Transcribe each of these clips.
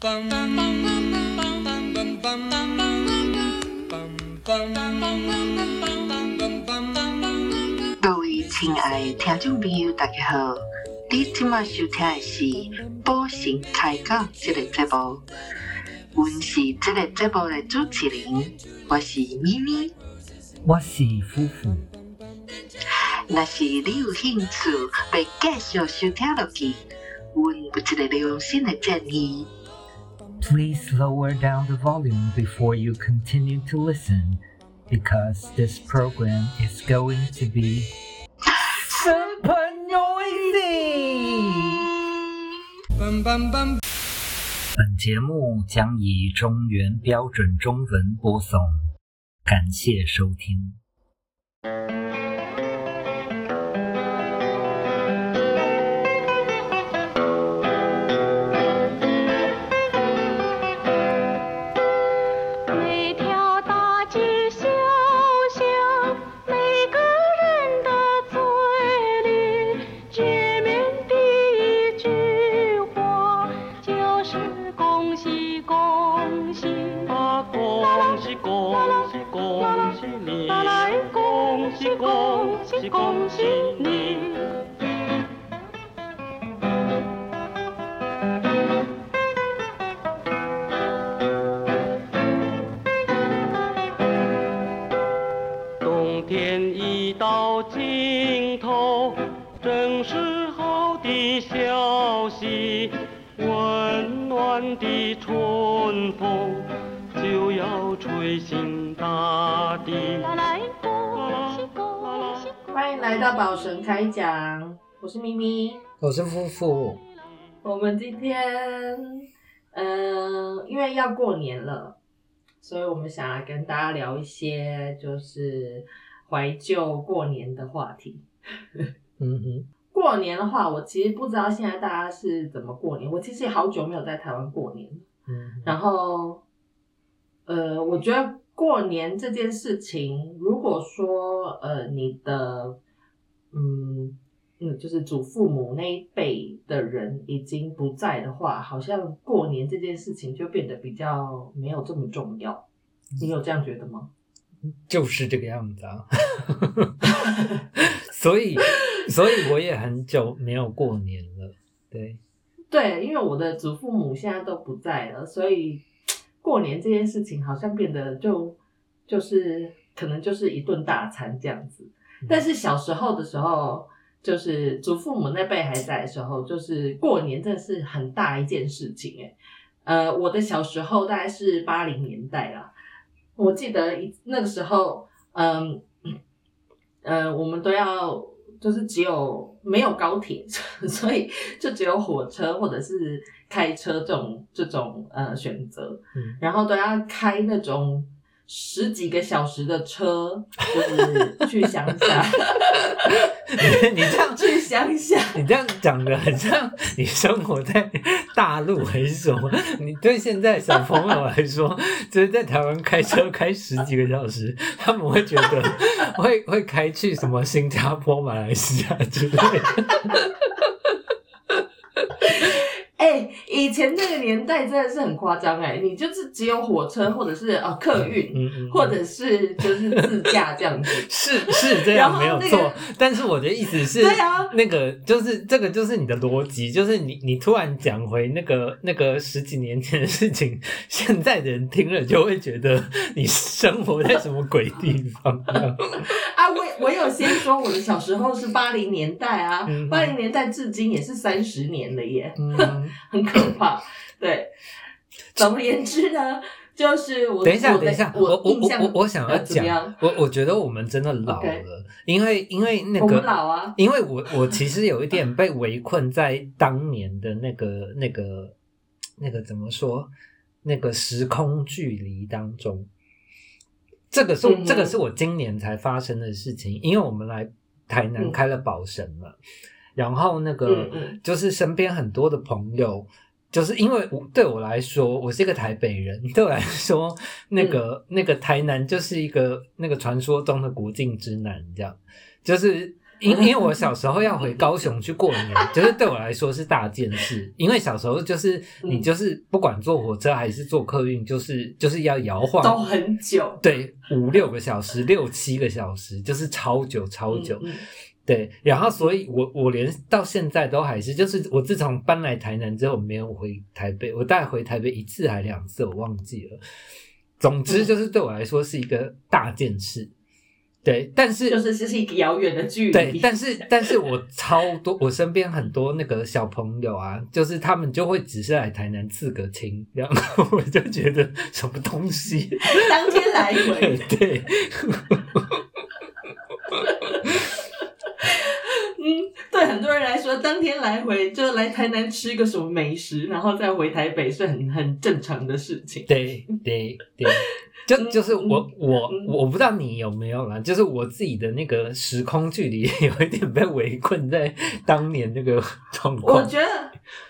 各位亲爱的听众朋友，大家好！你今晚收听的是《宝神开讲》这个节目，我是这个节目的主持人，我是咪咪，我是夫妇。若是你有兴趣要继续收听落去，阮有一个良心的建议。Please lower down the volume before you continue to listen, because this program is going to be super noisy. 本节目将以中原标准中文播送，感谢收听。 天已到尽头，正是好的消息。温暖的春风就要吹醒大地。欢迎来到宝神开讲，我是咪咪。我是夫妇，我们今天，嗯、因为要过年了，所以我们想要跟大家聊一些就是怀旧过年的话题。嗯哼，过年的话，我其实不知道现在大家是怎么过年。我其实也好久没有在台湾过年了，嗯，然后，呃，我觉得过年这件事情，如果说呃你的，嗯嗯，就是祖父母那一辈的人已经不在的话，好像过年这件事情就变得比较没有这么重要。你有这样觉得吗？就是这个样子啊。所以，所以我也很久没有过年了。对，对，因为我的祖父母现在都不在了，所以过年这件事情好像变得就就是可能就是一顿大餐这样子。但是小时候的时候，就是祖父母那辈还在的时候，就是过年真的是很大一件事情哎。呃，我的小时候大概是八零年代啦，我记得一那个时候，嗯，呃，我们都要就是只有没有高铁，所以就只有火车或者是开车这种这种呃选择，嗯。然后都要开那种十几个小时的车，就是去乡下，你你这样去乡下。你这样讲的很像你生活在大陆还是什么？你对现在小朋友来说，就是在台湾开车开十几个小时，他们会觉得会会开去什么新加坡、马来西亚之类的。哎、以前那个年代真的是很夸张哎，你就是只有火车或者是呃客运，嗯嗯，或者是就是自驾这样子。是是这样没有错，但是我的意思是，对啊。那个就是这个就是你的逻辑，就是你你突然讲回那个那个十几年前的事情，现在的人听了就会觉得你生活在什么鬼地方？啊，我我有先说我的小时候是八零年代啊嗯，八零、年代至今也是三十年了耶，嗯，很可怕。对，总而言之呢，就是我等一下，等一下，我我我我想要讲，我我觉得我们真的老了，因为因为那个老啊，因为我我其实有一点被围困在当年的那个那个那个怎么说那个时空距离当中，这个是、这个是我今年才发生的事情，因为我们来台南嗯开了宝神了，然后那个、就是身边很多的朋友。就是因为我对我来说，我是一个台北人，对我来说，那个、嗯。那个台南就是一个那个传说中的国境之南，这样，就是因 因为我小时候要回高雄去过年，就是对我来说是大件事。因为小时候就是你嗯就是不管坐火车还是坐客运，就是就是要摇晃，都很久，对，五六个小时、六七个小时，就是超久超久。嗯嗯对，然后所以我我连到现在都还是，就是我自从搬来台南之后，没有回台北，我大概回台北一次还两次，我忘记了。总之就是对我来说是一个大件事。对，但是就是这是一个遥远的距离。对，但是但是我超多，我身边很多那个小朋友啊，就是他们就会只是来台南自个青，然后我就觉得什么东西，当天来回，对，嗯，对很多人来说，当天来回就来台南吃一个什么美食，然后再回台北是很很正常的事情。对对对，就就是我嗯我嗯我不知道你有没有啦，就是我自己的那个时空距离有一点被围困在当年那个状况我。觉得，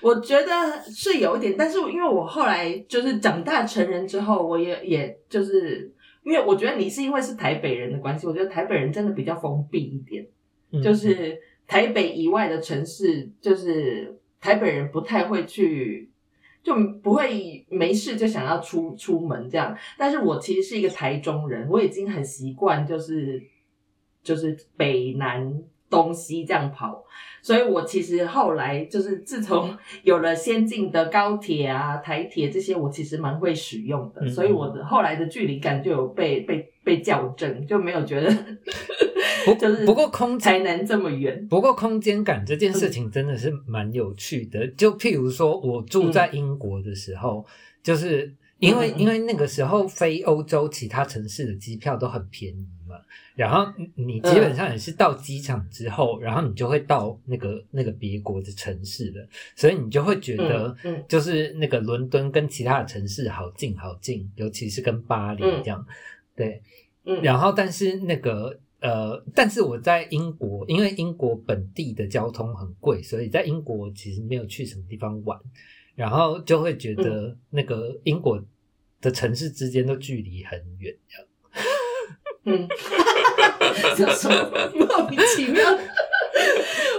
我觉得是有一点，但是因为我后来就是长大成人之后，我也也就是因为我觉得你是因为是台北人的关系，我觉得台北人真的比较封闭一点，嗯就是台北以外的城市，就是台北人不太会去。就不会没事就想要出出门这样，但是我其实是一个台中人，我已经很习惯就是就是北南东西这样跑，所以我其实后来就是自从有了先进的高铁啊、台铁这些，我其实蛮会使用的，嗯。所以我的后来的距离感就有被被被校正，就没有觉得 不就是不过空间台南这么远。不过空间感这件事情真的是蛮有趣的。就譬如说，我住在英国的时候，就是因为因为那个时候飞欧洲其他城市的机票都很便宜嘛，然后你你基本上也是到机场之后，然后你就会到那个那个别国的城市了，所以你就会觉得嗯嗯，就是那个伦敦跟其他的城市好近好近，尤其是跟巴黎嗯。这样，对。嗯，然后，但是那个呃，但是我在英国，因为英国本地的交通很贵，所以在英国其实没有去什么地方玩，然后就会觉得那个英国的城市之间都距离很远，这样。嗯，这 什么莫名其妙？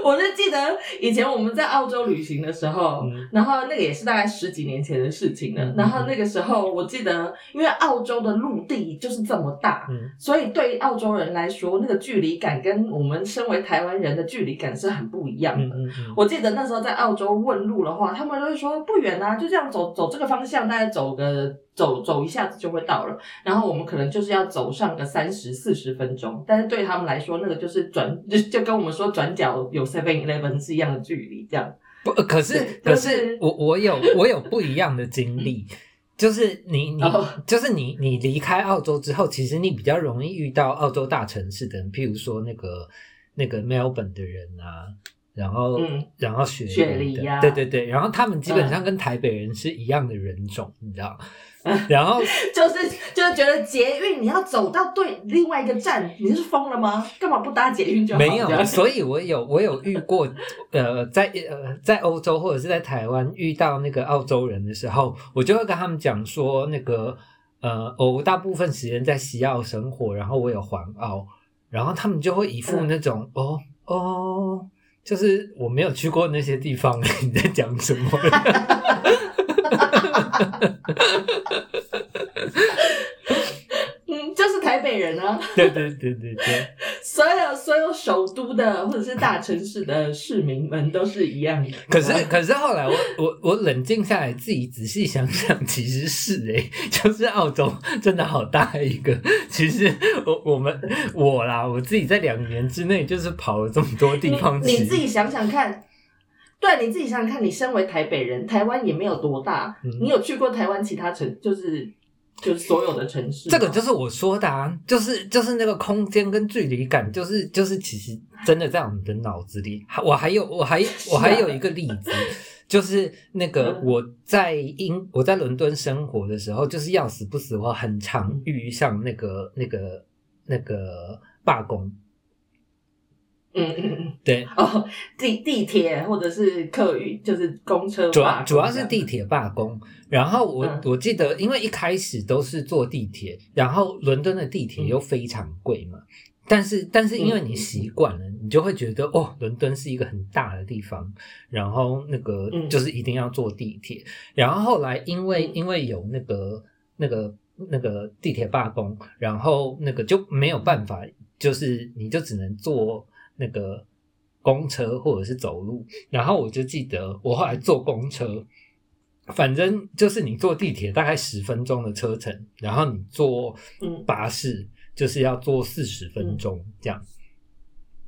我就记得以前我们在澳洲旅行的时候，嗯然后那个也是大概十几年前的事情了。嗯然后那个时候我记得，因为澳洲的陆地就是这么大，嗯所以对澳洲人来说，那个距离感跟我们身为台湾人的距离感是很不一样的。我记得那时候在澳洲问路的话，他们都会说不远啊，就这样走走这个方向，大概走个走走一下子就会到了。然后我们可能就是要走上个三十四十分钟，但是对他们来说，那个就是转就就跟我们说转角有 Seven Eleven 是一样的距离，这样。不，呃可是可就是是我我有我有不一样的经历，就是你你哦就是你你离开澳洲之后，其实你比较容易遇到澳洲大城市的人，譬如说那个那个 Melbourne 的人啊，然后、嗯然后雪雪梨对对对，然后他们基本上嗯跟台北人是一样的人种，你知道。然后就是就是觉得捷运你要走到对另外一个站，你是疯了吗？干嘛不搭捷运就好？没有，所以我有我有遇过，呃，在呃在欧洲或者是在台湾遇到那个澳洲人的时候，我就会跟他们讲说，那个呃，我大部分时间在西澳生活，然后我有环澳，然后他们就会一副嗯那种、哦哦，就是我没有去过那些地方，你在讲什么？嗯，就是台北人啊。对对对对对，所有所有首都的或者是大城市的市民们都是一样的。可是可是后来我我我冷静下来，自己仔细想想，其实是诶、就是澳洲真的好大一个。其实我我们我啦，我自己在两年之内就是跑了这么多地方你，你自己想想看。对，你自己想想看，你身为台北人，台湾也没有多大，嗯你有去过台湾其他城，就是就是所有的城市？这个就是我说的啊，就是就是那个空间跟距离感，就是就是其实真的在我们的脑子里。还我还有我还我还有一个例子，就是那个嗯我在英我在伦敦生活的时候，就是要死不死，我很常遇上那个那个那个罢工。嗯嗯嗯，对，哦，地地铁或者是客运，就是公车主要主要是地铁罢工，然后我、嗯。我记得，因为一开始都是坐地铁，然后伦敦的地铁嗯。又非常贵嘛，但是但是因为你习惯了，你就会觉得哦，伦敦是一个很大的地方，然后那个嗯。就是一定要坐地铁。然后后来因为嗯。因为有那个那个那个地铁罢工，然后那个就没有办法，就是你就只能坐那个公车或者是走路。然后我就记得我后来坐公车。反正就是你坐地铁大概十分钟的车程，然后你坐嗯巴士就是要坐四十分钟这样。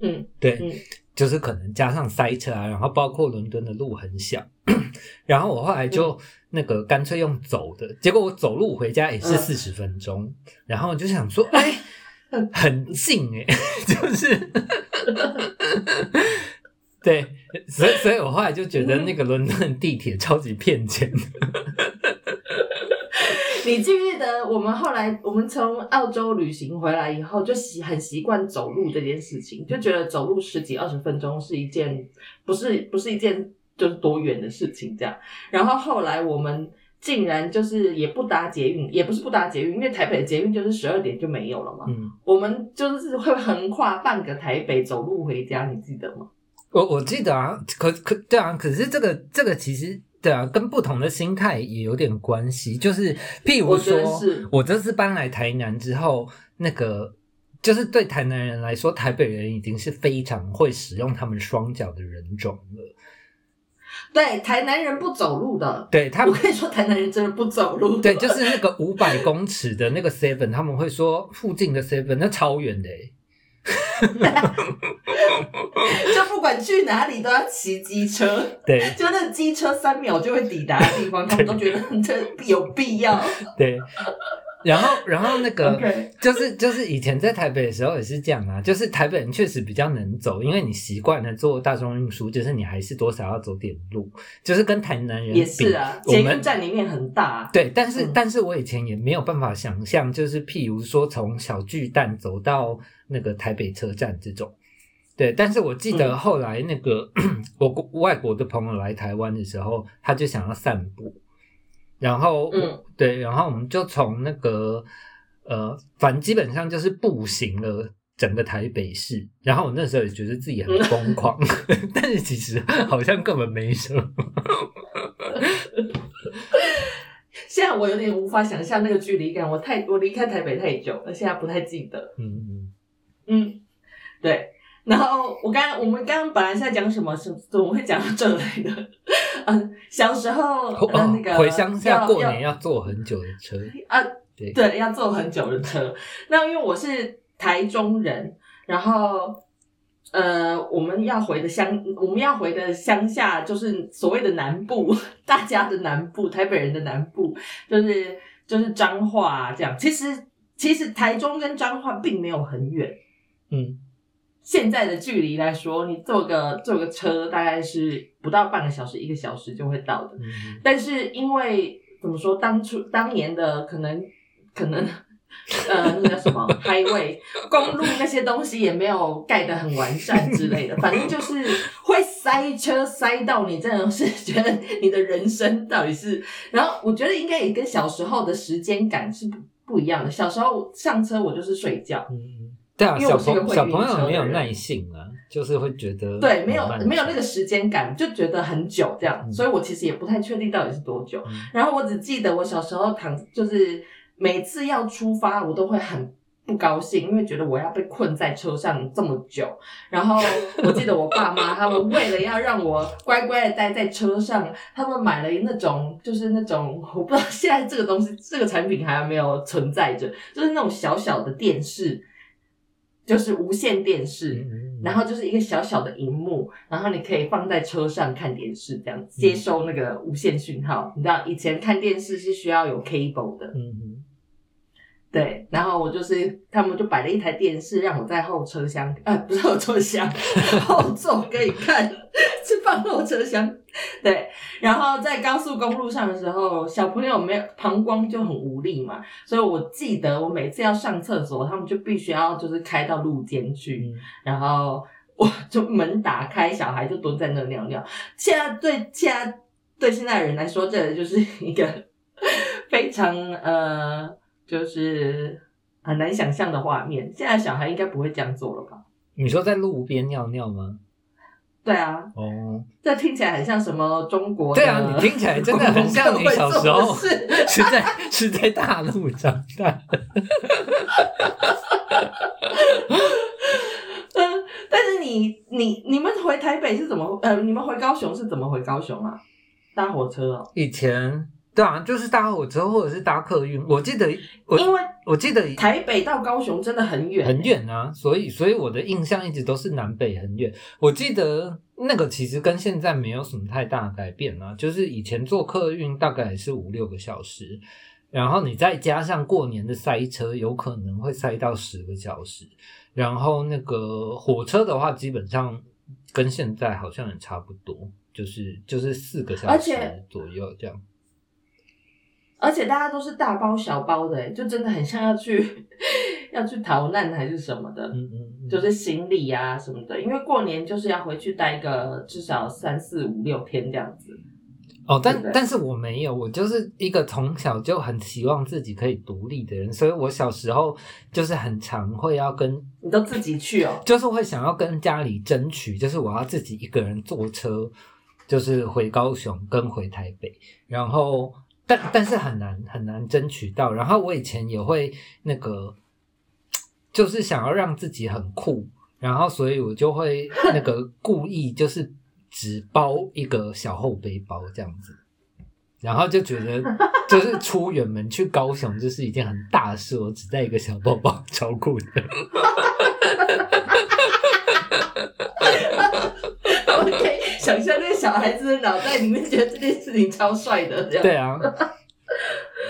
嗯对，嗯就是可能加上塞车啊，然后包括伦敦的路很小，然后我后来就那个干脆用走的，结果我走路回家也是嗯四十分钟，然后我就想说，哎，很近哎、就是。对，所以所以我后来就觉得那个伦敦地铁超级骗钱。你记不记得我们后来我们从澳洲旅行回来以后，就习很习惯走路这件事情，就觉得走路十几二十分钟是一件不是不是一件就是多远的事情这样。然后后来我们竟然就是也不搭捷运，也不是不搭捷运，因为台北的捷运就是十二点就没有了嘛。嗯，我们就是会横跨半个台北走路回家，你记得吗？我我记得啊，可可对啊，可是这个这个其实对啊，跟不同的心态也有点关系。就是譬如说是，我这次搬来台南之后，那个就是对台南人来说，台北人已经是非常会使用他们双脚的人种了。对，台南人不走路的。对他们。我跟你说，台南人真的不走路。对，就是那个五百公尺的那个 seven，他们会说附近的 seven 那超远的欸 就不管去哪里都要骑机车。对就那机车三秒就会抵达的地方，他们都觉得这有必要。对，然后然后那个就是就是以前在台北的时候也是这样啊，就是台北人确实比较能走，因为你习惯了坐大众运输，就是你还是多少要走点路，就是跟台南人也是啊，捷运站里面很大、对，但是、嗯。但是我以前也没有办法想象，就是譬如说从小巨蛋走到那个台北车站这种。对，但是我记得嗯。后来那个、我国外国的朋友来台湾的时候，他就想要散步，然后我嗯对，然后我们就从那个呃，反正基本上就是步行了整个台北市。然后我那时候也觉得自己很疯狂，但是其实好像根本没什么。现在我有点无法想象那个距离感，我太我离开台北太久了，现在不太记得。嗯嗯嗯，对。然后我刚刚我们刚刚本来是在讲什么，是怎么会讲到这来的？嗯，小时候哦呃那个回乡下过年要坐很久的车。啊，对对，要坐很久的车。那因为我是台中人，然后呃，我们要回的乡，我们要回的乡下就是所谓的南部，大家的南部，台北人的南部，就是就是彰化这样。其实其实台中跟彰化并没有很远。嗯现在的距离来说，你坐个坐个车大概是不到半个小时，一个小时就会到的。嗯但是因为怎么说，当初当年的可能可能 呃那叫什么 highway 公路那些东西也没有盖得很完善之类的，反正就是会塞车塞到你真的是觉得你的人生到底是，然后我觉得应该也跟小时候的时间感是不不一样的。小时候上车我就是睡觉，嗯，对啊，因为小朋小朋友没有耐性啊，就是会觉得对，没有没有那个时间感，就觉得很久这样，嗯所以我其实也不太确定到底是多久。嗯然后我只记得我小时候躺，就是每次要出发，我都会很不高兴，因为觉得我要被困在车上这么久。然后我记得我爸妈他们为了要让我乖乖的待在车上，他们买了那种就是那种我不知道现在这个东西这个产品还有没有存在着，就是那种小小的电视，就是无线电视。然后就是一个小小的荧幕，然后你可以放在车上看电视，这样接收那个无线讯号。你知道以前看电视是需要有 cable 的，对。然后我就是他们就摆了一台电视，让我在后车厢，呃，不是后车厢，后座可以看，是放后车厢。对，然后在高速公路上的时候，小朋友没有膀胱就很无力嘛，所以我记得我每次要上厕所，他们就必须要就是开到路肩去，嗯然后我 就门打开，小孩就蹲在那尿尿。现在对现在对现在人来说，这就是一个 非常呃，就是很难想象的画面。现在小孩应该不会这样做了吧？你说在路边尿尿吗？对啊，哦，这听起来很像什么中国的？对啊，你听起来真的很像你小时候 是是在是在大陆长大的。嗯，但是你你你们回台北是怎么呃，你们回高雄是怎么回高雄啊？搭火车哦，以前对啊，就是搭火车或者是搭客运。我记得我因为我记得台北到高雄真的很远，很远啊，所以所以我的印象一直都是南北很远。我记得那个其实跟现在没有什么太大的改变啊，就是以前坐客运大概也是五六个小时，然后你再加上过年的塞车，有可能会塞到十个小时。然后那个火车的话，基本上跟现在好像也差不多，就是就是四个小时左右这样。而且大家都是大包小包的，就真的很像要去 要去逃难还是什么的，嗯嗯嗯，就是行李啊什么的。因为过年就是要回去待个至少三四五六天这样子。哦，但但是我没有，我就是一个从小就很希望自己可以独立的人，所以我小时候就是很常会要跟，你都自己去哦，就是会想要跟家里争取，就是我要自己一个人坐车，就是回高雄跟回台北，然后但但是很难很难争取到，然后我以前也会那个，就是想要让自己很酷，然后所以我就会那个故意就是只包一个小后背包这样子，然后就觉得 就是出远门去高雄就是一件很大的事，我只带一个小包包，超酷的。我可以想象那个小孩子的脑袋里面觉得这件事情超帅的，这样。对啊，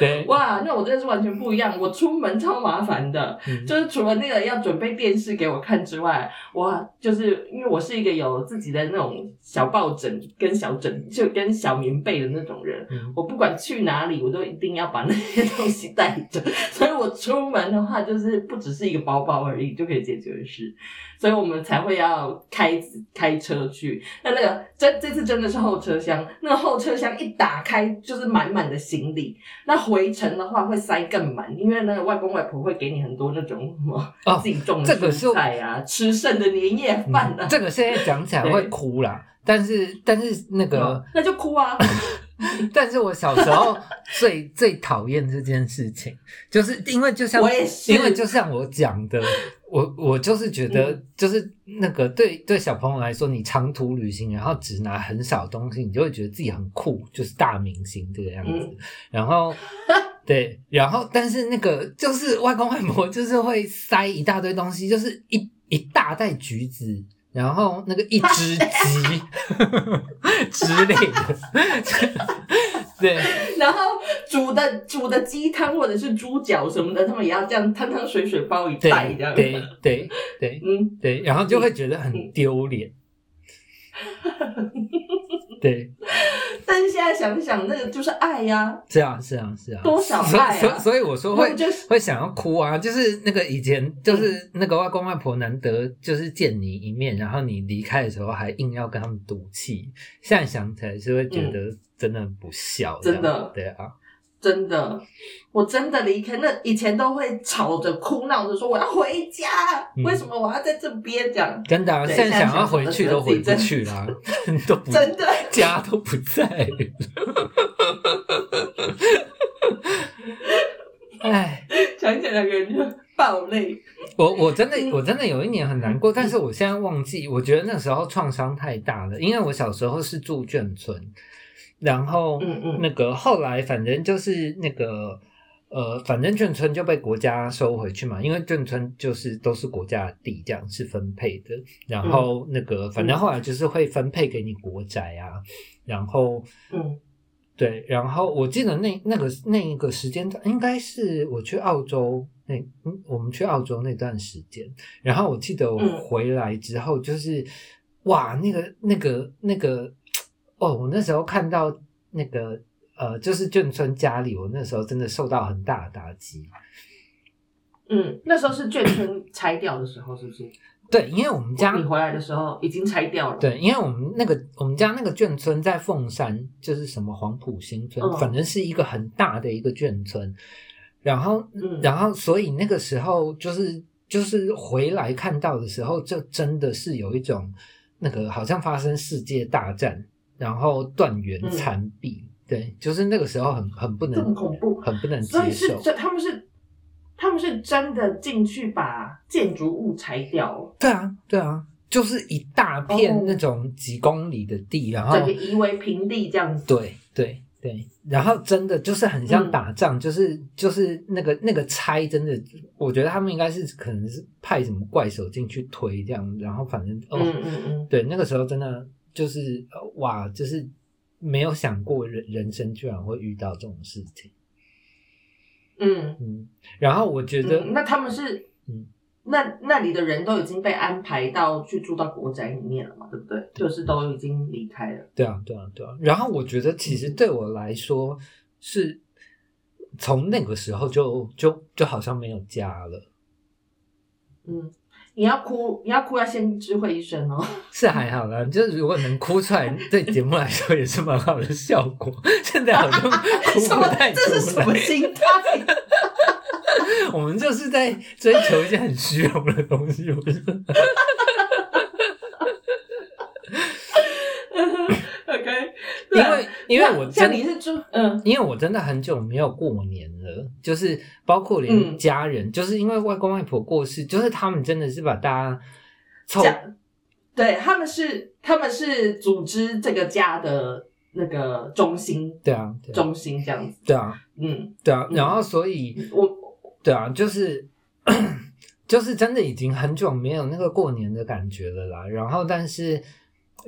对，哇，那我真的是完全不一样。我出门超麻烦的，嗯就是除了那个要准备电视给我看之外，我就是因为我是一个有自己的那种小抱枕跟小枕，就跟小棉被的那种人。嗯我不管去哪里，我都一定要把那些东西带着，所以我出门的话，就是不只是一个包包而已就可以解决的事，所以我们才会要开开车去。那那个这这次真的是后车厢，那个后车厢一打开就是满满的行李，那回程的话会塞更满，因为那个外公外婆会给你很多那种什么哦自己种的这个菜啊，吃剩的年夜饭啊嗯，这个现在讲起来会哭啦，但是但是那个哦，那就哭啊。但是我小时候最最讨厌这件事情，就是因为就像我也是因为就像我讲的，我我就是觉得嗯就是那个对对小朋友来说，你长途旅行，然后只拿很少东西，你就会觉得自己很酷，就是大明星这个样子。嗯然后 对，然后但是那个就是外公外婆就是会塞一大堆东西，就是一一大袋橘子。然后那个一只鸡之类的，对，然后煮的煮的鸡汤或者是猪脚什么的，他们也要这样汤汤水水包一袋这样。对对对对嗯，对，然后就会觉得很丢脸。对，但是现在想想，那个就是爱呀、是啊，是啊，是啊，多少所以爱啊。所以所以我说会我就是会想要哭啊，就是那个以前就是那个外公外婆难得就是见你一面，然后你离开的时候还硬要跟他们赌气，现在想起来是会觉得真的很不孝真的。对啊，真的，我真的离开那以前都会吵着哭闹着说我要回家，嗯为什么我要在这边这样？真的啊，对现在想要回去都回不去啦，都不真的，家都不在。哎，想起来人就爆泪。我我真的嗯我真的有一年很难过，但是我现在忘记，我觉得那时候创伤太大了，因为我小时候是住眷村，然后嗯嗯。那个后来反正就是那个呃，反正眷村就被国家收回去嘛，因为眷村就是都是国家的地，这样是分配的。然后那个反正后来就是会分配给你国宅啊，然后嗯。对，然后我记得那那个那一个时间段，应该是我去澳洲那嗯，我们去澳洲那段时间，然后我记得我嗯。回来之后，就是、哇，那个那个那个哦，我那时候看到那个呃，就是眷村家里，我那时候真的受到很大的打击。嗯，那时候是眷村拆掉的时候，是不是？对，因为我们家你回来的时候已经拆掉了。，对，因为我们那个我们家那个眷村在凤山，就是什么黄埔新村，嗯反正是一个很大的一个眷村。然后嗯然后所以那个时候就是就是回来看到的时候，就真的是有一种那个好像发生世界大战，然后断垣嗯残壁，对，就是那个时候很很不这么能恐怖，很不能接所以是受。这他们是他们是真的进去把建筑物拆掉了，对啊，对啊，就是一大片哦那种几公里的地，然后整个夷为平地这样子。对对对，然后真的就是很像嗯打仗，就是就是那个那个拆，真的，我觉得他们应该是可能是派什么怪手进去推这样，然后反正哦，嗯嗯嗯，对，那个时候真的就是呃哇，就是没有想过人人生居然会遇到这种事情，嗯，嗯，然后我觉得，嗯那他们是，嗯那那里的人都已经被安排到去住到国宅里面了嘛，对不对？就是都已经离开了。对啊，对啊，对啊。然后我觉得其实对我来说是从那个时候就就就好像没有家了，嗯，你要哭，你要哭要先知会一声哦。是还好啦。就是如果能哭出来，对节目来说也是蛮好的效果。现在好像哭不太？这是什么心态？我们就是在追求一些很虚荣的东西，因为因为我真像你是住，嗯。因为我真的很久没有过年了，就是包括连嗯。家人，就是因为外公外婆过世，就是他们真的是把大家凑家对，他们是他们是组织这个家的那个中心对啊，对啊，中心这样子。对啊，嗯，对啊，嗯然后所以我对啊，就是 就是真的已经很久没有那个过年的感觉了啦。然后，但是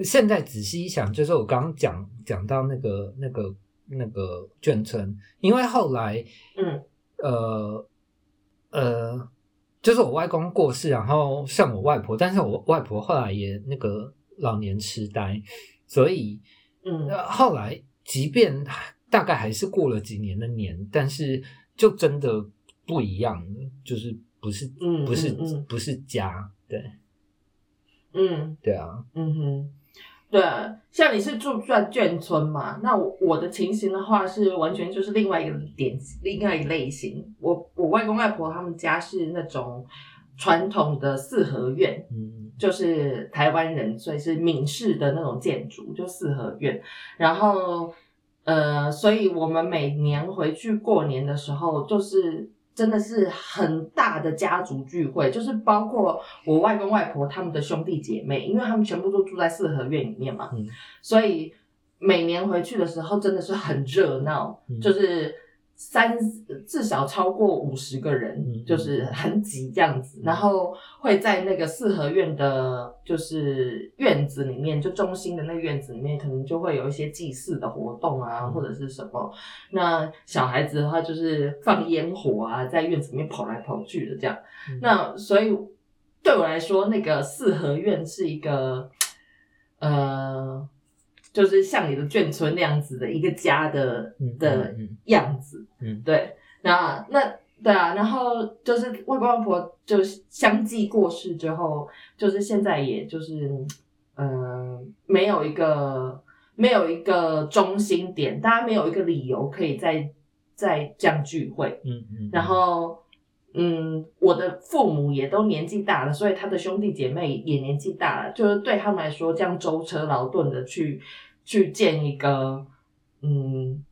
现在仔细一想，就是我刚刚讲讲到那个那个那个眷村，因为后来嗯。呃呃，就是我外公过世，然后剩我外婆，但是我外婆后来也那个老年痴呆，所以嗯。呃后来即便大概还是过了几年的年，但是就真的不一样了，就是不是嗯不是不是家，对。嗯。对啊，嗯哼，对，像你是住在眷村嘛，那我我的情形的话是完全就是另外一个点，另外一个类型。我我外公外婆他们家是那种传统的四合院，嗯就是台湾人，所以是闽式的那种建筑，就四合院。然后，呃，所以我们每年回去过年的时候，就是真的是很大的家族聚会，就是包括我外公外婆他们的兄弟姐妹，因为他们全部都住在四合院里面嘛，嗯所以每年回去的时候真的是很热闹，嗯就是。三至少超过五十个人，嗯就是很挤这样子，然后会在那个四合院的，就是院子里面，就中心的那个院子里面，可能就会有一些祭祀的活动啊，或者是什么。那小孩子的话，就是放烟火啊，在院子里面跑来跑去的这样。嗯那所以对我来说，那个四合院是一个，呃，就是像你的眷村那样子的一个家的嗯的样子。嗯对，那那对啊，然后就是外公外婆就是相继过世之后，就是现在也就是嗯、呃没有一个没有一个中心点，大家没有一个理由可以再再这样聚会，嗯嗯，然后。嗯，我的父母也都年纪大了，所以他的兄弟姐妹也年纪大了，就是对他们来说，这样舟车劳顿的去去见一个，嗯，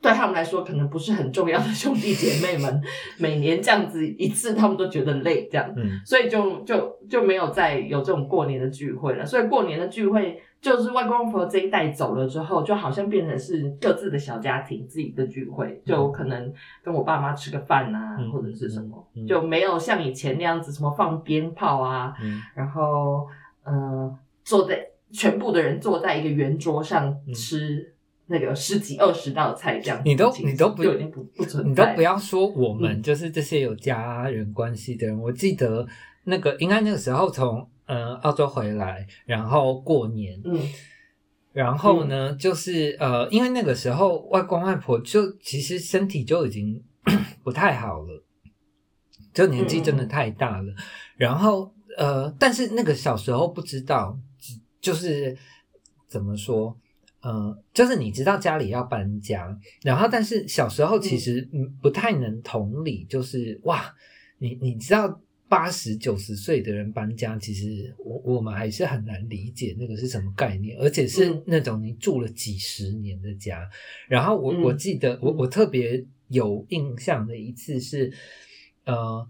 对他们来说可能不是很重要的兄弟姐妹们，每年这样子一次，他们都觉得累，这样，嗯所以就就就没有再有这种过年的聚会了。所以过年的聚会，就是外公外婆这一代走了之后，就好像变成是各自的小家庭自己的聚会，就可能跟我爸妈吃个饭啊，嗯或者是什么，嗯嗯就没有像以前那样子什么放鞭炮啊，嗯然后呃坐在全部的人坐在一个圆桌上嗯吃。那个十几二十道菜这样你都，你都不就已经不不存在，你都不要说我们，嗯就是这些有家人关系的人。我记得那个应该那个时候从呃澳洲回来，然后过年，嗯。然后呢，就是呃，因为那个时候外公外婆就其实身体就已经 不太好了，就年纪真的太大了。然后呃，但是那个小时候不知道，就是怎么说，呃，就是你知道家里要搬家，然后但是小时候其实嗯不太能同理，就是哇，你你知道八十九十岁的人搬家，其实我我们还是很难理解那个是什么概念，而且是嗯那种你住了几十年的家。然后我嗯我记得我嗯我特别有印象的一次是，呃。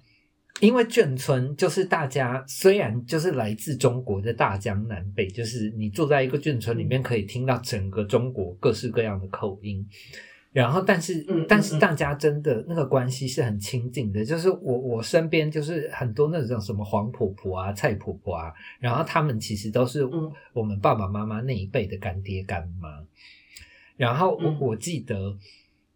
因为眷村就是大家虽然就是来自中国的大江南北，就是你住在一个眷村里面，可以听到整个中国各式各样的口音。然后，但是，但是大家真的那个关系是很亲近的，就是我我身边就是很多那种什么黄婆婆啊、蔡婆婆啊，然后他们其实都是嗯。我们爸爸妈妈那一辈的干爹干妈。然后我、嗯。我记得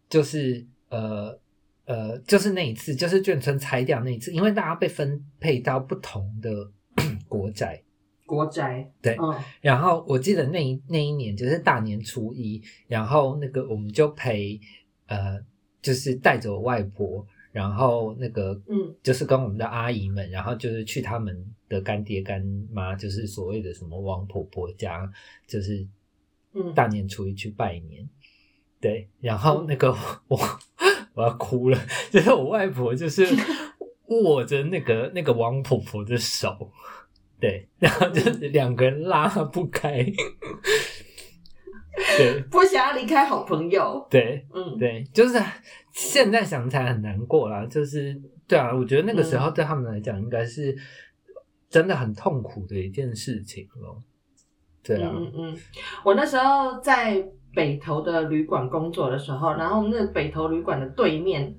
就是呃呃，就是那一次，就是眷村拆掉那一次，因为大家被分配到不同的 国宅，国宅，对。嗯。然后我记得那一那一年就是大年初一，然后那个我们就陪呃，就是带着我外婆，然后那个嗯。就是跟我们的阿姨们，然后就是去他们的干爹干妈，就是所谓的什么王婆婆家，就是嗯。大年初一去拜年。对，然后那个 我我要哭了，就是我外婆就是握着那个那个王婆婆的手，对，然后就是两个人拉不开，对。不想要离开好朋友，对嗯。对，就是现在想起来很难过啦，就是对啊，我觉得那个时嗯。候对他们来讲应该是真的很痛苦的一件事情咯。对啊，嗯嗯嗯，我那时候在北投的旅馆工作的时候，然后那北投旅馆的对面，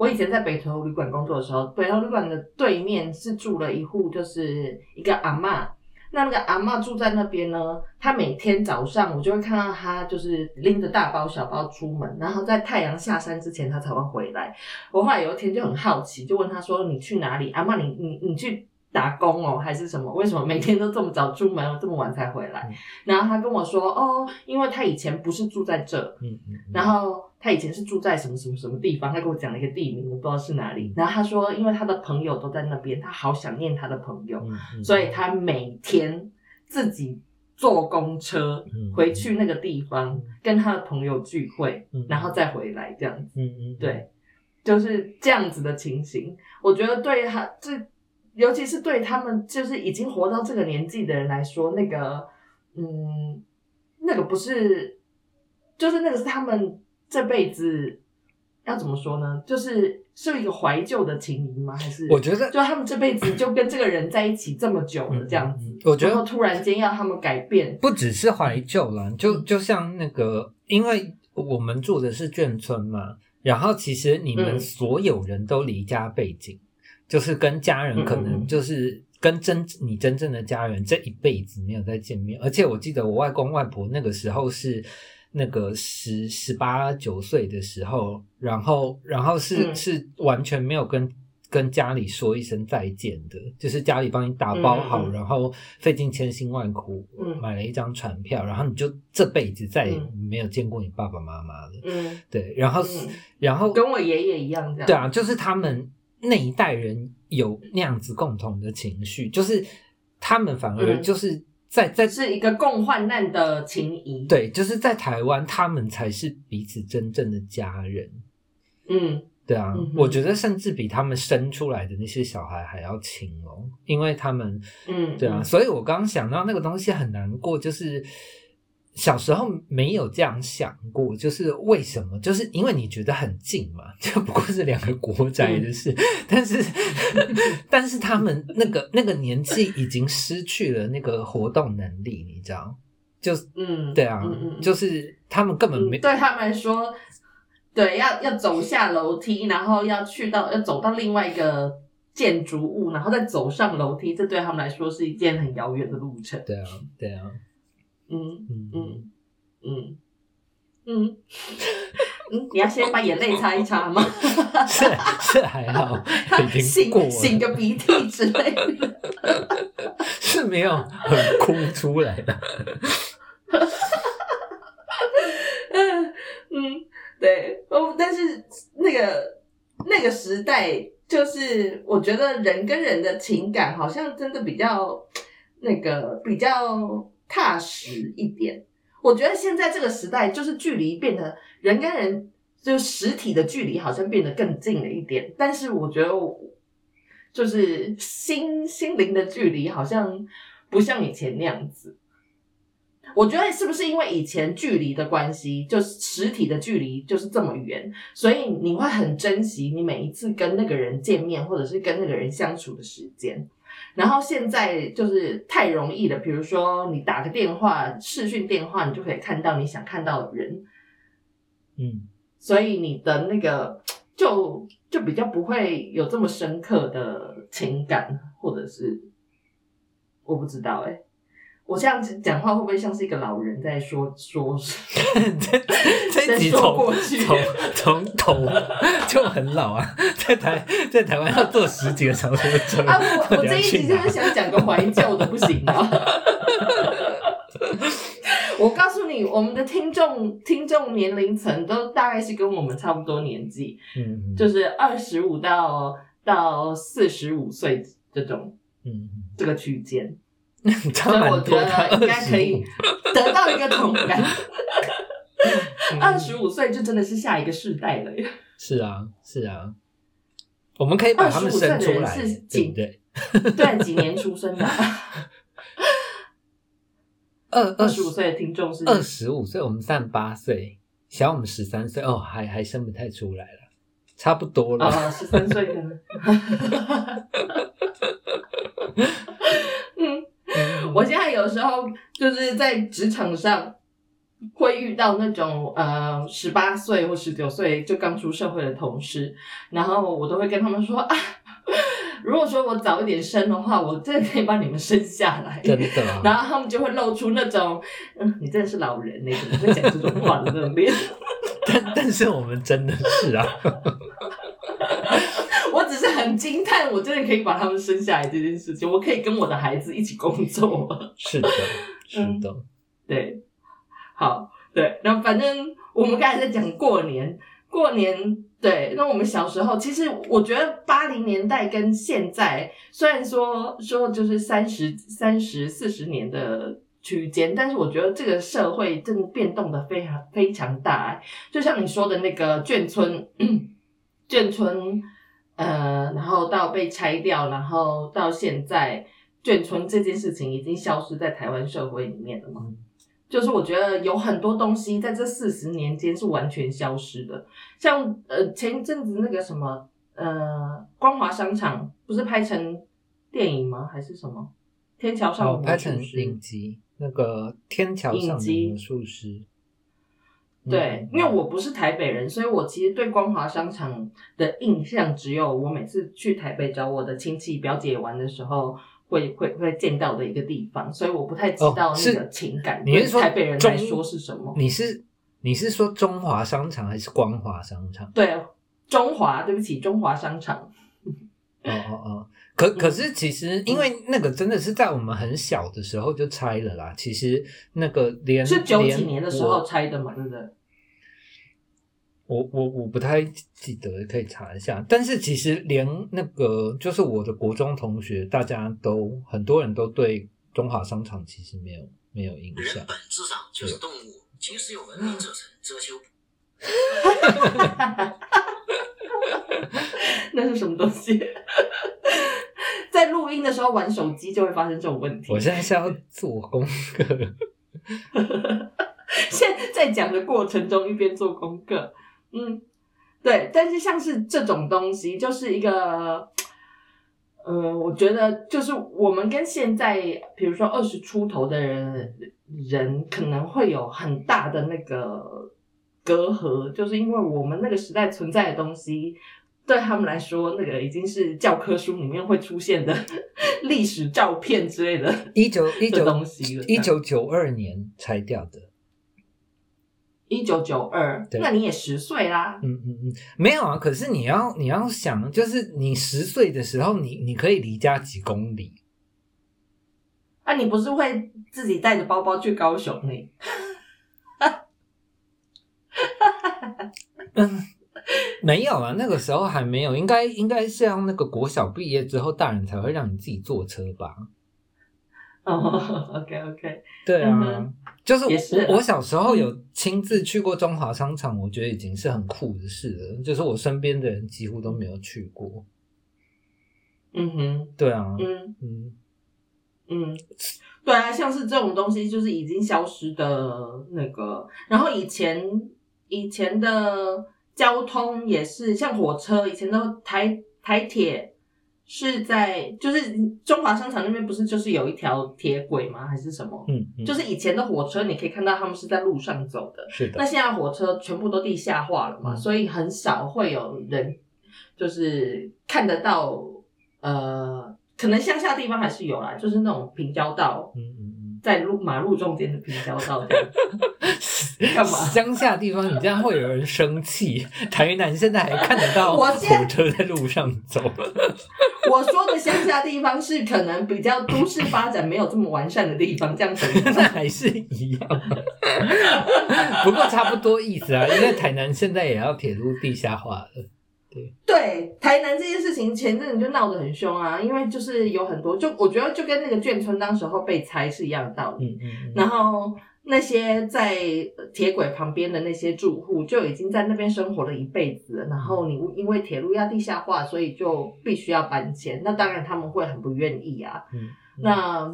我以前在北投旅馆工作的时候，北投旅馆的对面是住了一户，就是一个阿嬷。那那个阿嬷住在那边呢，她每天早上我就会看到她就是拎着大包小包出门，然后在太阳下山之前她才会回来。我后来有一天就很好奇，就问她说：“你去哪里？阿嬷，你你你去打工哦，还是什么？为什么每天都这么早出门，这么晚才回来？”嗯然后他跟我说：“哦，因为他以前不是住在这，嗯嗯，嗯然后他以前是住在什么什么什么地方，他给我讲了一个地名，我不知道是哪里。然后他说，因为他的朋友都在那边，他好想念他的朋友，所以他每天自己坐公车嗯回去那个地方跟他的朋友聚会嗯，然后再回来这样子。嗯嗯，对，就是这样子的情形。我觉得对他这，尤其是对他们就是已经活到这个年纪的人来说，那个嗯，那个不是，就是那个是他们这辈子要怎么说呢？就是是一个怀旧的情谊吗？还是我觉得就他们这辈子就跟这个人在一起这么久了，这样子。嗯我觉得然突然间要他们改变，不只是怀旧了，就嗯就像那个，因为我们住的是眷村嘛，然后其实你们嗯所有人都离家背景，就是跟家人可能就是跟真你真正的家人这一辈子没有再见面，而且我记得我外公外婆那个时候是。那个十十八九岁的时候，然后然后是、嗯。是完全没有跟跟家里说一声再见的，就是家里帮你打包好，然后费尽千辛万苦，嗯。买了一张船票，然后你就这辈子再也嗯。没有见过你爸爸妈妈了。嗯。对，然后、嗯，然后跟我爷爷一样这样。对啊，就是他们那一代人有那样子共同的情绪，就是他们反而嗯就是在、在是一个共患难的情谊。，对，就是在台湾，他们才是彼此真正的家人。嗯对啊，嗯我觉得甚至比他们生出来的那些小孩还要亲哦，因为他们嗯，对啊，嗯所以我刚刚想到那个东西很难过，就是小时候没有这样想过，就是为什么？就是因为你觉得很近嘛，这不过是两个国宅的事，但是 但是他们那个那个年纪已经失去了那个活动能力，你知道？就嗯，对啊，嗯嗯嗯就是他们根本没嗯对他们来说，对，要要走下楼梯，然后要去到要走到另外一个建筑物，然后再走上楼梯，这对他们来说是一件很遥远的路程。对啊，对啊，嗯嗯嗯嗯嗯 嗯，你要先把眼泪擦一擦吗？是是还好，已经过擤擤，个鼻涕之类的。是没有很哭出来的。嗯 嗯，对，哦，但是那个那个时代，就是我觉得人跟人的情感好像真的比较那个比较踏实一点。我觉得现在这个时代，就是距离变得人跟人，就实体的距离好像变得更近了一点。但是我觉得我，就是心心灵的距离好像不像以前那样子。我觉得是不是因为以前距离的关系，就是实体的距离就是这么远，所以你会很珍惜你每一次跟那个人见面，或者是跟那个人相处的时间。然后现在就是太容易了，比如说你打个电话、视讯电话，你就可以看到你想看到的人，嗯，所以你的那个就就比较不会有这么深刻的情感，或者是我不知道哎、我这样子讲话会不会像是一个老人在说说？这这一集再说从过去从从头就很老啊，在台在台湾要坐十几个小时的车，啊，我我这一集就是想讲个怀旧的，不行吗？我告诉你，我们的听众听众年龄层都大概是跟我们差不多年纪，嗯，就是二十五到到四十五岁这种嗯，这个区间，嗯差所以我觉蛮多的，得应该可以得到一个同感。二十五岁就真的是下一个世代了呀。是啊是啊，我们可以把他们生出来，25岁的人是对不对？对，几年出生的 啊？二二十五岁的听众是二十五岁，我们三十八岁，小我们十三岁，哦，还还生不太出来了，差不多了。啊，十三岁的。嗯，嗯我现在有时候就是在职场上会遇到那种呃十八岁或十九岁就刚出社会的同事，然后我都会跟他们说啊，如果说我早一点生的话，我真的可以把你们生下来。真的啊，然后他们就会露出那种，嗯，你真的是老人，你怎么会讲这种话的那种脸？但但是我们真的是啊，很惊叹，我真的可以把他们生下来这件事情，我可以跟我的孩子一起工作。是的，是嗯的，对，好，对，然后反正我们刚才在讲过年，过年，对，那我们小时候，其实我觉得八零年代跟现在，虽然说说就是三十三十四十年的。区间，但是我觉得这个社会真的变动的非常非常大，就像你说的那个眷村，眷村，呃，然后到被拆掉，然后到现在眷村这件事情已经消失在台湾社会里面了嘛。嗯就是我觉得有很多东西在这四十年间是完全消失的，像呃前一阵子那个什么呃光华商场不是拍成电影吗？还是什么天桥上的哦，魔拍成影集，那个天桥上影集的魔术师，对，嗯因为我不是台北人，所以我其实对光华商场的印象只有我每次去台北找我的亲戚表姐玩的时候会会会见到的一个地方，所以我不太知道那个情感你是说台北人中来说是什么。你是你是说中华商场还是光华商场？对，中华，对不起，中华商场。哦哦哦，可可是其实因为那个真的是在我们很小的时候就拆了啦。其实那个连是九几年的时候拆的嘛，对不对？我我我不太记得，可以查一下。但是其实连那个就是我的国中同学，大家都很多人都对中华商场其实没有没有印象。人本质上就是动物，其实有文明者成遮羞那是什么东西？在录音的时候玩手机就会发生这种问题。我现在是要做功课，现在讲的过程中一边做功课，嗯，对。但是像是这种东西，就是一个，呃，我觉得就是我们跟现在，比如说二十出头的人，人可能会有很大的那个隔阂，就是因为我们那个时代存在的东西。对他们来说，那个已经是教科书里面会出现的 历史照片之类的。一九一九东西了一九九二年拆掉的。一九九二，那你也十岁啦。嗯嗯嗯，没有啊。可是你要你要想，就是你十岁的时候，你你可以离家几公里？啊，你不是会自己带着包包去高雄呢？嗯，没有啊，那个时候还没有，应该应该是要那个国小毕业之后，大人才会让你自己坐车吧？哦，OK OK，对啊，嗯就是也是啊。我我小时候有亲自去过中华商场，我觉得已经是很酷的事了。就是我身边的人几乎都没有去过。嗯哼，对啊，嗯。嗯，嗯，对啊，像是这种东西就是已经消失的那个，然后以前以前的交通也是像火车，以前都台台铁是在就是中华商场那边不是就是有一条铁轨吗？还是什么？嗯嗯，就是以前的火车，你可以看到他们是在路上走的，是的，那现在火车全部都地下化了嘛，嗯。所以很少会有人就是看得到，呃，可能乡下地方还是有啦，就是那种平交道，嗯嗯在路马路中间的平交道这样。嗯，干嘛乡下地方你这样会有人生气。台南现在还看得到火车在路上走。我说的乡下地方是可能比较都市发展没有这么完善的地方，这样子。那还是一样，不过差不多意思啊。因为台南现在也要铁路地下化了，对台南这件事情，前阵子就闹得很凶啊，因为就是有很多，就我觉得就跟那个眷村当时候被拆是一样的道理。嗯嗯嗯，然后那些在铁轨旁边的那些住户就已经在那边生活了一辈子了，然后你因为铁路要地下化，所以就必须要搬迁，那当然他们会很不愿意啊。嗯那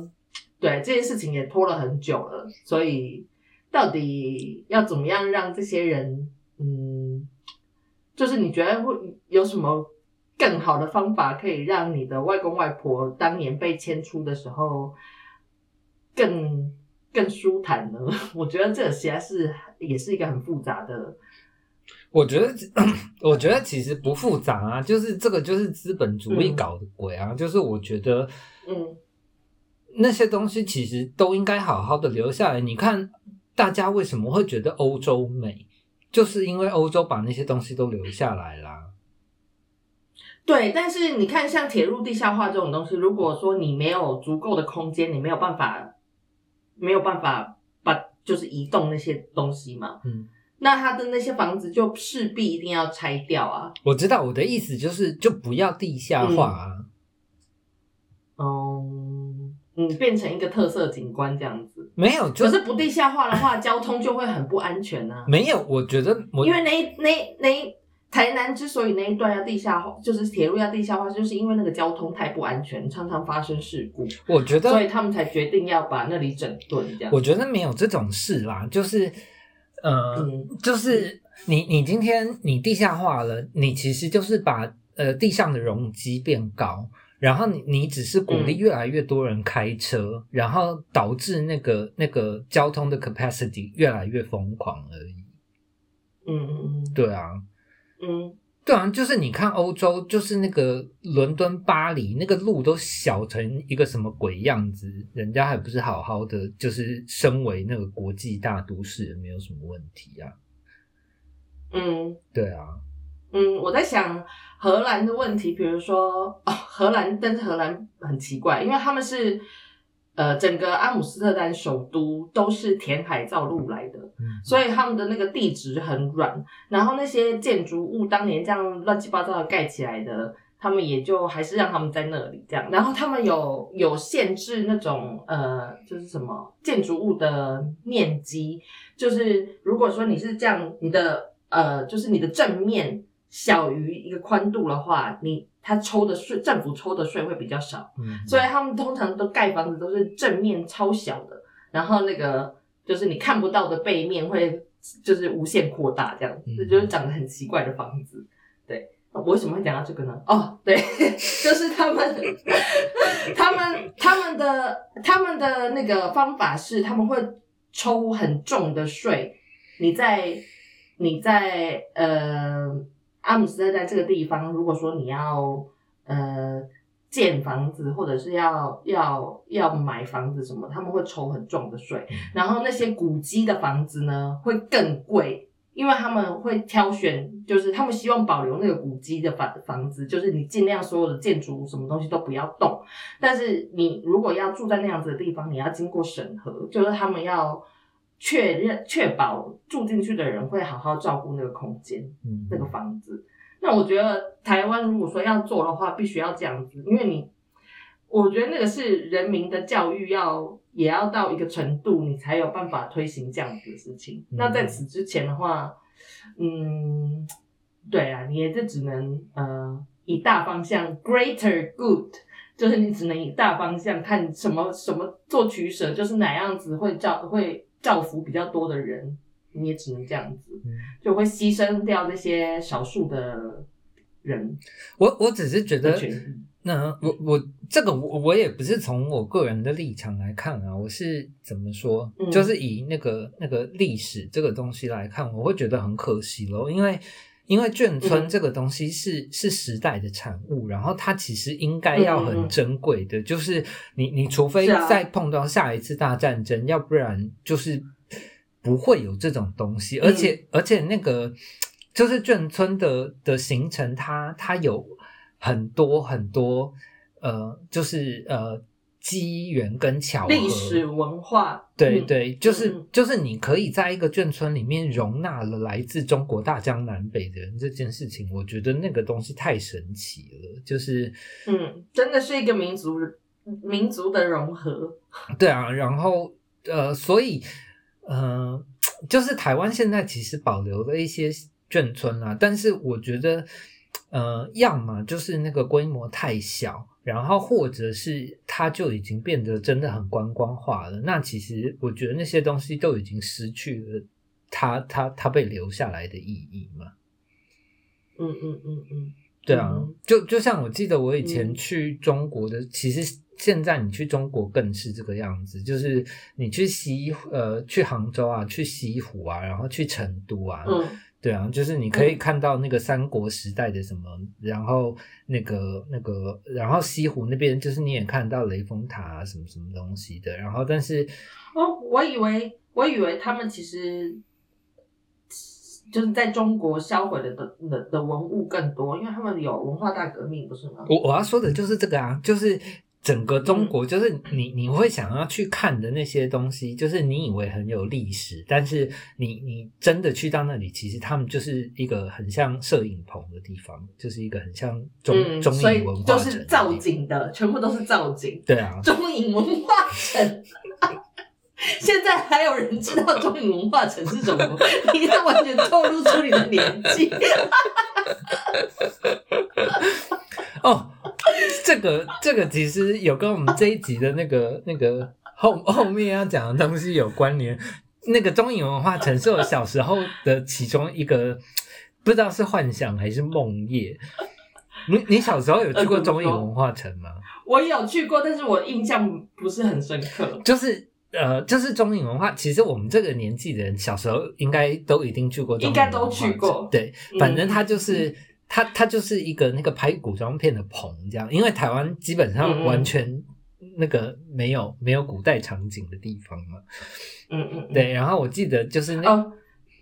对这件事情也拖了很久了，所以到底要怎么样让这些人，嗯，就是你觉得会有什么更好的方法，可以让你的外公外婆当年被迁出的时候更更舒坦呢？我觉得这实在是也是一个很复杂的，我觉得，我觉得其实不复杂啊，就是这个就是资本主义搞的鬼啊，就是我觉得嗯那些东西其实都应该好好的留下来。你看，大家为什么会觉得欧洲美，就是因为欧洲把那些东西都留下来啦。对，但是你看，像铁路地下化这种东西，如果说你没有足够的空间，你没有办法，没有办法把就是移动那些东西嘛，嗯，那他的那些房子就势必一定要拆掉啊。我知道我的意思就是，就不要地下化啊。嗯嗯，变成一个特色景观这样子。没有，就可是不地下化的话，交通就会很不安全啊。没有。我觉得我因为那那那台南之所以那一段要地下化，就是铁路要地下化，就是因为那个交通太不安全，常常发生事故，我觉得所以他们才决定要把那里整顿这样。我觉得没有这种事啦，就是，呃，嗯就是你你今天你地下化了，你其实就是把呃地上的容积变高，然后你你只是鼓励嗯。越来越多人开车，然后导致那个那个交通的 capacity 越来越疯狂而已。嗯嗯对啊，嗯。对啊，就是你看欧洲，就是那个伦敦、巴黎那个路都小成一个什么鬼样子，人家还不是好好的，就是身为那个国际大都市，没有什么问题啊。嗯。对啊，嗯，我在想荷兰的问题，比如说哦，荷兰，但是荷兰很奇怪，因为他们是呃整个阿姆斯特丹首都都是填海造陆来的，嗯，所以他们的那个地质很软，然后那些建筑物当年这样乱七八糟的盖起来的，他们也就还是让他们在那里这样。然后他们有有限制那种呃，就是什么建筑物的面积，就是如果说你是这样，你的呃，就是你的正面小于一个宽度的话，你他抽的税，政府抽的税会比较少。嗯所以他们通常都盖房子都是正面超小的，然后那个就是你看不到的背面会就是无限扩大这样子，就是长得很奇怪的房子。对，我为什么会讲到这个呢？哦，对，就是他们 他们他们的他们的那个方法是他们会抽很重的税，你在你在呃阿姆斯特丹这个地方，如果说你要呃建房子或者是要要要买房子什么，他们会抽很重的税，然后那些古迹的房子呢会更贵。因为他们会挑选，就是他们希望保留那个古迹的房房子，就是你尽量所有的建筑物什么东西都不要动。但是你如果要住在那样子的地方，你要经过审核，就是他们要确认确保住进去的人会好好照顾那个空间。嗯那个房子。那我觉得台湾如果说要做的话，必须要这样子，因为你，我觉得那个是人民的教育要也要到一个程度，你才有办法推行这样子的事情。嗯那在此之前的话，嗯，对啊，你也就只能呃以大方向 greater good，就是你只能以大方向看什么什么做取舍，就是哪样子会照会造福比较多的人，你也只能这样子，嗯。就会牺牲掉那些少数的人。我我只是觉得。那我我这个我我也不是从我个人的立场来看啊，我是怎么说，嗯。就是以那个那个历史这个东西来看，我会觉得很可惜咯，因为因为眷村嗯这个东西是、是时代的产物，然后它其实应该要很珍贵的，就是你你除非再碰到下一次大战争，要不然就是不会有这种东西，而且、而且那个就是眷村的的形成，它它有很多很多呃，就是呃机缘跟巧合，历史文化，嗯对对，就是、嗯就是你可以在一个眷村里面容纳了来自中国大江南北的人，这件事情，我觉得那个东西太神奇了。就是嗯，真的是一个民族民族的融合。对啊，然后呃，所以呃，就是台湾现在其实保留了一些眷村啊，但是我觉得呃，要么就是那个规模太小。然后，或者是它就已经变得真的很观光化了。那其实我觉得那些东西都已经失去了它它它被留下来的意义嘛。嗯嗯嗯嗯，对啊，嗯就就像我记得我以前嗯去中国的，其实现在你去中国更是这个样子，就是你去西呃去杭州啊，去西湖啊，然后去成都啊，嗯对啊，就是你可以嗯看到那个三国时代的什么，然后那个那个，然后西湖那边就是你也看到雷峰塔啊，什么什么东西的，然后但是哦，我以为我以为他们其实就是在中国销毁了的的的文物更多，因为他们有文化大革命，不是吗？我我要说的就是这个啊，就是整个中嗯国，就是你你会想要去看的那些东西，就是你以为很有历史，但是你你真的去到那里，其实他们就是一个很像摄影棚的地方，就是一个很像中、嗯，中影文化都城的地是造。景的，全部都是造景。对啊，中影文化城。现在还有人知道中影文化城是什么？你这完全透露出你的年纪。哦，这个这个其实有跟我们这一集的那个 那个后后面要讲的东西有关联。那个中影文化城是我小时候的其中一个，不知道是幻想还是梦魇。你你小时候有去过中影文化城吗？我有去过，但是我印象不是很深刻。就是呃，就是中影文化，其实我们这个年纪的人小时候应该都一定去过中影应该都去过对，嗯反正它就是。它它就是一个那个拍古装片的棚这样，因为台湾基本上嗯嗯完全那个没有没有古代场景的地方嘛。嗯嗯，嗯。对，然后我记得就是那，哦，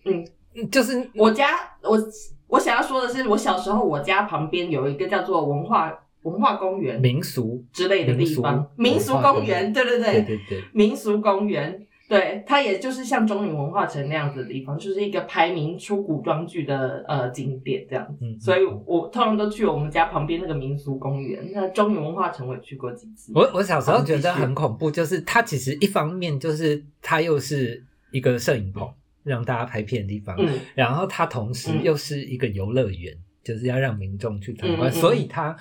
嗯，就是我家我我想要说的是，我小时候我家旁边有一个叫做文化文化公园民俗之类的地方，民俗民俗公园，对对对对对，民俗公园，对，它也就是像中影文化城那样子的地方，就是一个排名出古装剧的呃景点这样子。嗯，所以我通常都去我们家旁边那个民俗公园。那中影文化城我也去过几次。我我小时候觉得很恐怖，就是它其实一方面就是它又是一个摄影棚，让大家拍片的地方，嗯然后它同时嗯又是一个游乐园，就是要让民众去参观，嗯嗯嗯所以它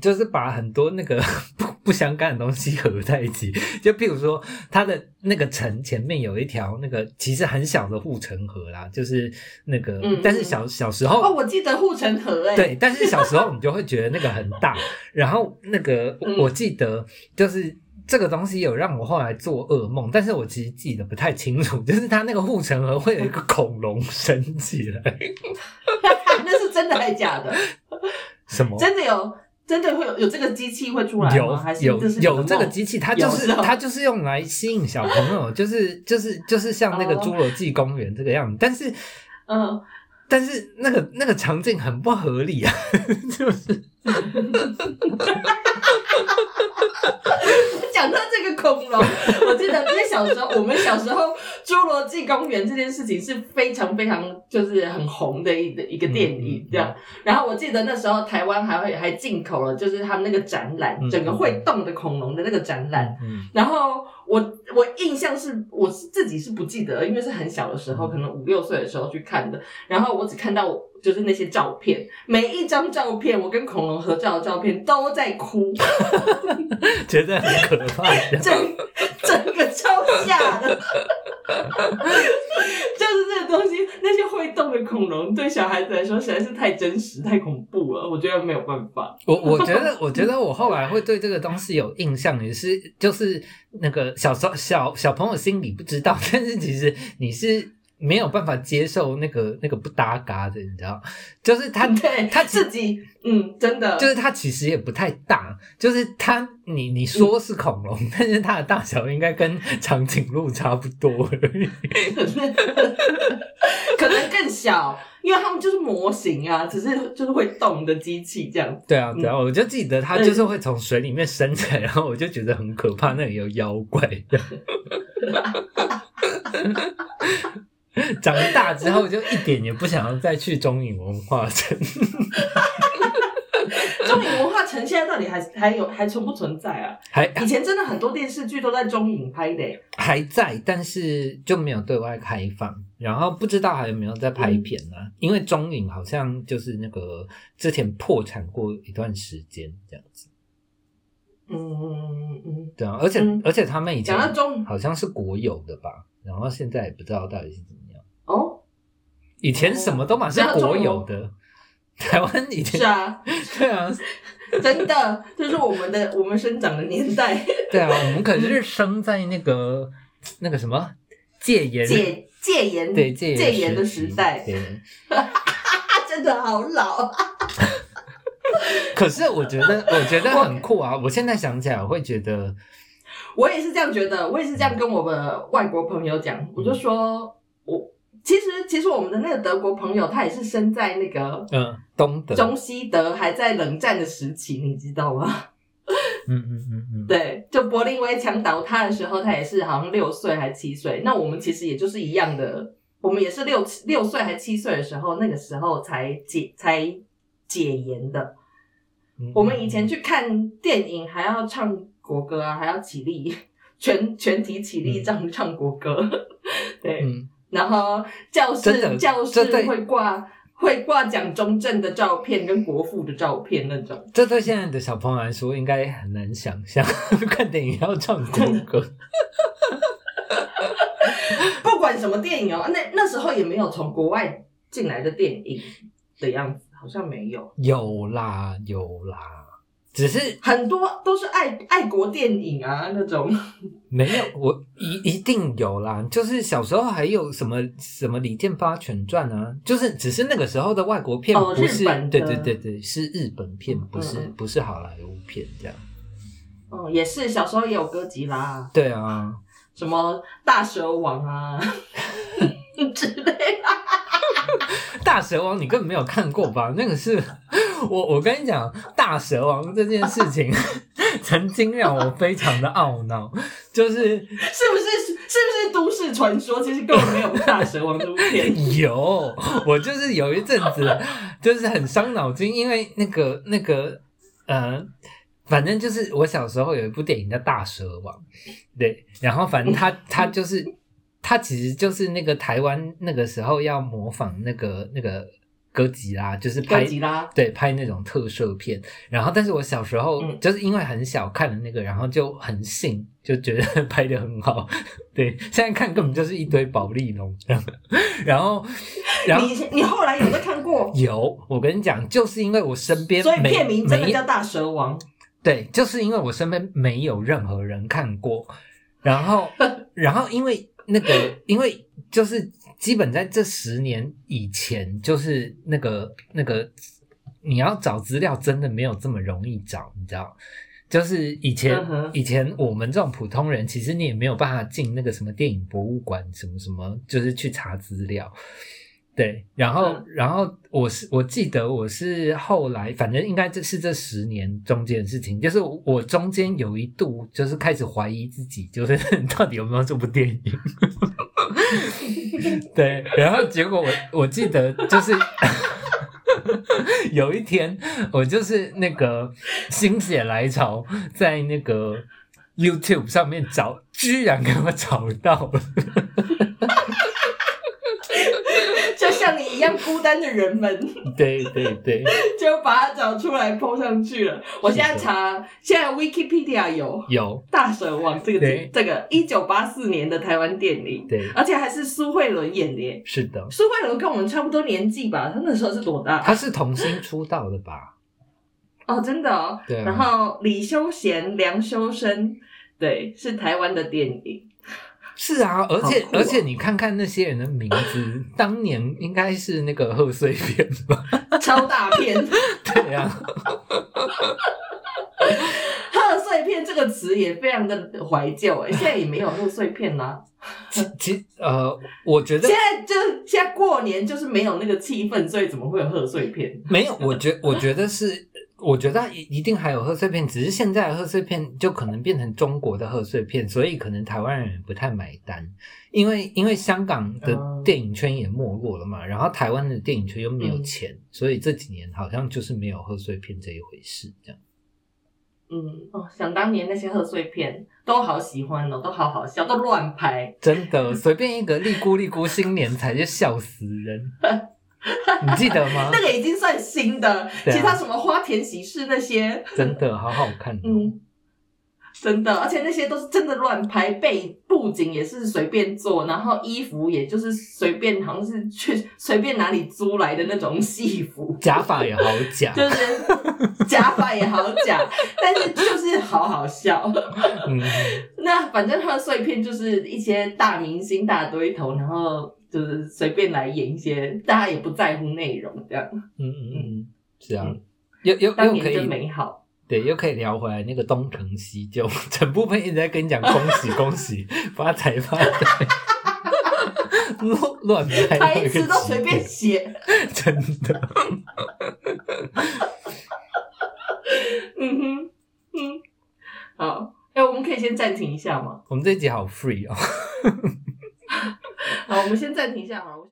就是把很多那个 不不相干的东西合在一起。就譬如说，它的那个城前面有一条那个其实很小的护城河啦，就是那个，但是小小时候哦，我记得护城河哎、对，但是小时候你就会觉得那个很大，然后那个嗯我记得就是这个东西有让我后来做噩梦，但是我其实记得不太清楚，就是它那个护城河会有一个 恐龙升起来，那是真的还是假的？什么？真的有，真的会有有这个机器会出来有？还是有是有这个机器，它就是它就是用来吸引小朋友，就是就是就是像那个哦侏罗纪公园这个样子，但是嗯，但是那个那个场景很不合理啊，就是 讲到这个恐龙，我记得因为小时候我们小时候侏罗纪公园这件事情是非常非常就是很红的一的一个电嗯影这样。然后我记得那时候台湾还会还进口了，就是他们那个展览，嗯整个会动的恐龙的那个展览。嗯然后我我印象是我是自己是不记得，因为是很小的时候，可能五六岁的时候去看的。然后我只看到就是那些照片，每一张照片，我跟恐龙合照的照片都在哭，觉得很可怕。整 整个超吓的。就是这个东西，那些会动的恐龙对小孩子来说实在是太真实、太恐怖了，我觉得没有办法。我我觉得，我觉得我后来会对这个东西有印象，也是就是那个小时候小小朋友心里不知道，但是其实你是没有办法接受那个那个不搭嘎的，你知道？就是他对他自己，嗯，真的就是它其实也不太大，就是它你你说是恐龙，但是它的大小应该跟长颈鹿差不多而已。可能更小，因为他们就是模型啊，只是就是会动的机器这样。对啊，对啊，我就记得它就是会从水里面升起来，然后我就觉得很可怕，那里有妖怪。长大之后就一点也不想要再去中影文化城。中影文化城现在到底还还有还存不存在啊？还以前真的很多电视剧都在中影拍的欸、还在，但是就没有对外开放。然后不知道还有没有在拍片呢、因为中影好像就是那个之前破产过一段时间这样子。嗯嗯嗯嗯，对啊，而且、嗯而且他们以前讲到中好像是国有的吧，然后现在也不知道到底是怎么样。哦，以前什么都嘛是国有的，台湾以前是啊，对啊。真的，这是我们的我们生长的年代，对啊，我们可是生在那个那个什么戒严。戒戒严对戒戒严的时代，真的好老。可是我觉得，我觉得很酷啊！我现在想起来，我会觉得，我也是这样觉得，我也是这样跟我的外国朋友讲，我就说，我其实其实我们的那个德国朋友，他也是生在那个嗯，东德，中西德还在冷战的时期，你知道吗？嗯嗯嗯嗯，对，就柏林围墙倒塌的时候，他也是好像六岁还七岁。那我们其实也就是一样的，我们也是六六岁还七岁的时候，那个时候才解才解严的。嗯我们以前去看电影还要唱国歌啊，还要起立，全全体起立唱唱国歌。对，嗯，然后教室教室会挂会挂蒋中正的照片跟国父的照片那种。这对现在的小朋友来说，应该很难想象，看电影要唱国歌。不管什么电影哦，那那时候也没有从国外进来的电影的样子，好像没有，有啦，有啦，只是很多都是爱爱国电影啊那种。没有，我一一定有啦。就是小时候还有什么什么《李健发全传》啊，就是只是那个时候的外国片，哦不是对对对对，是日本片，不是、不是好莱坞片这样。哦，也是小时候也有哥吉拉，对啊，什么大蛇王啊 之类的。大蛇王你根本没有看过吧？那个是我我跟你讲，大蛇王这件事情 曾经让我非常的懊恼，就是 是不是是不是都市传说？其实根本没有大蛇王这部片。有我就是有一阵子就是很伤脑筋，因为那个那个呃。反正就是我小时候有一部电影叫《大蛇王》，对，然后反正他他就是他其实就是那个台湾那个时候要模仿那个那个哥吉拉，就是拍哥吉拉，对，拍那种特摄片。然后，但是我小时候嗯就是因为很小看了那个，然后就很信，就觉得拍的很好。对，现在看根本就是一堆宝丽龙。然后，然后你你后来有没有看过？有我跟你讲，就是因为我身边所以片名真的没叫大蛇王。对，就是因为我身边没有任何人看过，然后，然后因为那个，因为就是基本在这十年以前，就是那个那个你要找资料真的没有这么容易找，你知道？就是以前、以前我们这种普通人，其实你也没有办法进那个什么电影博物馆什么什么，就是去查资料。对，然后，嗯然后我是我记得我是后来，反正应该这是这十年中间的事情，就是我中间有一度就是开始怀疑自己，就是 到底有没有这部电影。对，然后结果我我记得就是有一天，我就是那个心血来潮，在那个 YouTube 上面找，居然给我找到了。就像你一样孤单的人们，对对对，就把它找出来 PO 上去了。我现在查，现在 Wikipedia 有有大蛇王这个对这个一九八四年的台湾电影，对，而且还是苏慧伦演的耶。是的，苏慧伦跟我们差不多年纪吧，她那时候是多大？他是童星出道的吧？哦，真的哦。对啊然后李修贤、梁修身，对，是台湾的电影。是啊，而且、哦而且你看看那些人的名字，当年应该是那个贺岁片吧？超大片，对啊，贺岁片这个词也非常的怀旧哎，现在也没有贺岁片啦、其其呃，我觉得现在就是现在过年就是没有那个气氛，所以怎么会有贺岁片？没有，我觉我觉得是，我觉得一一定还有贺岁片，只是现在的贺岁片就可能变成中国的贺岁片，所以可能台湾人不太买单，因为因为香港的嗯电影圈也没落了嘛，然后台湾的电影圈又没有嗯钱，所以这几年好像就是没有贺岁片这一回事，这样。嗯哦，想当年那些贺岁片都好喜欢哦，都好好笑，都乱拍。真的，随便一个 利姑利姑新年才就笑死人，你记得吗？那？个已经算新的，啊。其他什么花田喜事那些，真的好好看、哦，嗯，真的，而且那些都是真的乱拍，背布景也是随便做，然后衣服也就是随便，好像是去随便哪里租来的那种戏服，假发也好假，就是假发也好假，但是就是好好笑。嗯，那反正他的碎片就是一些大明星大堆头，然后就是随便来演一些，大家也不在乎内容，这样嗯嗯嗯，是啊嗯，又又又可以美好。对，又可以聊回来那个东成西就，整部分一直在跟你讲恭喜恭喜，发 财发财，乱乱拍一个词都随便极写，真的。嗯哼，嗯，好，哎、我们可以先暂停一下吗？我们这一集好 free 哦。好，我们先暂停一下。好。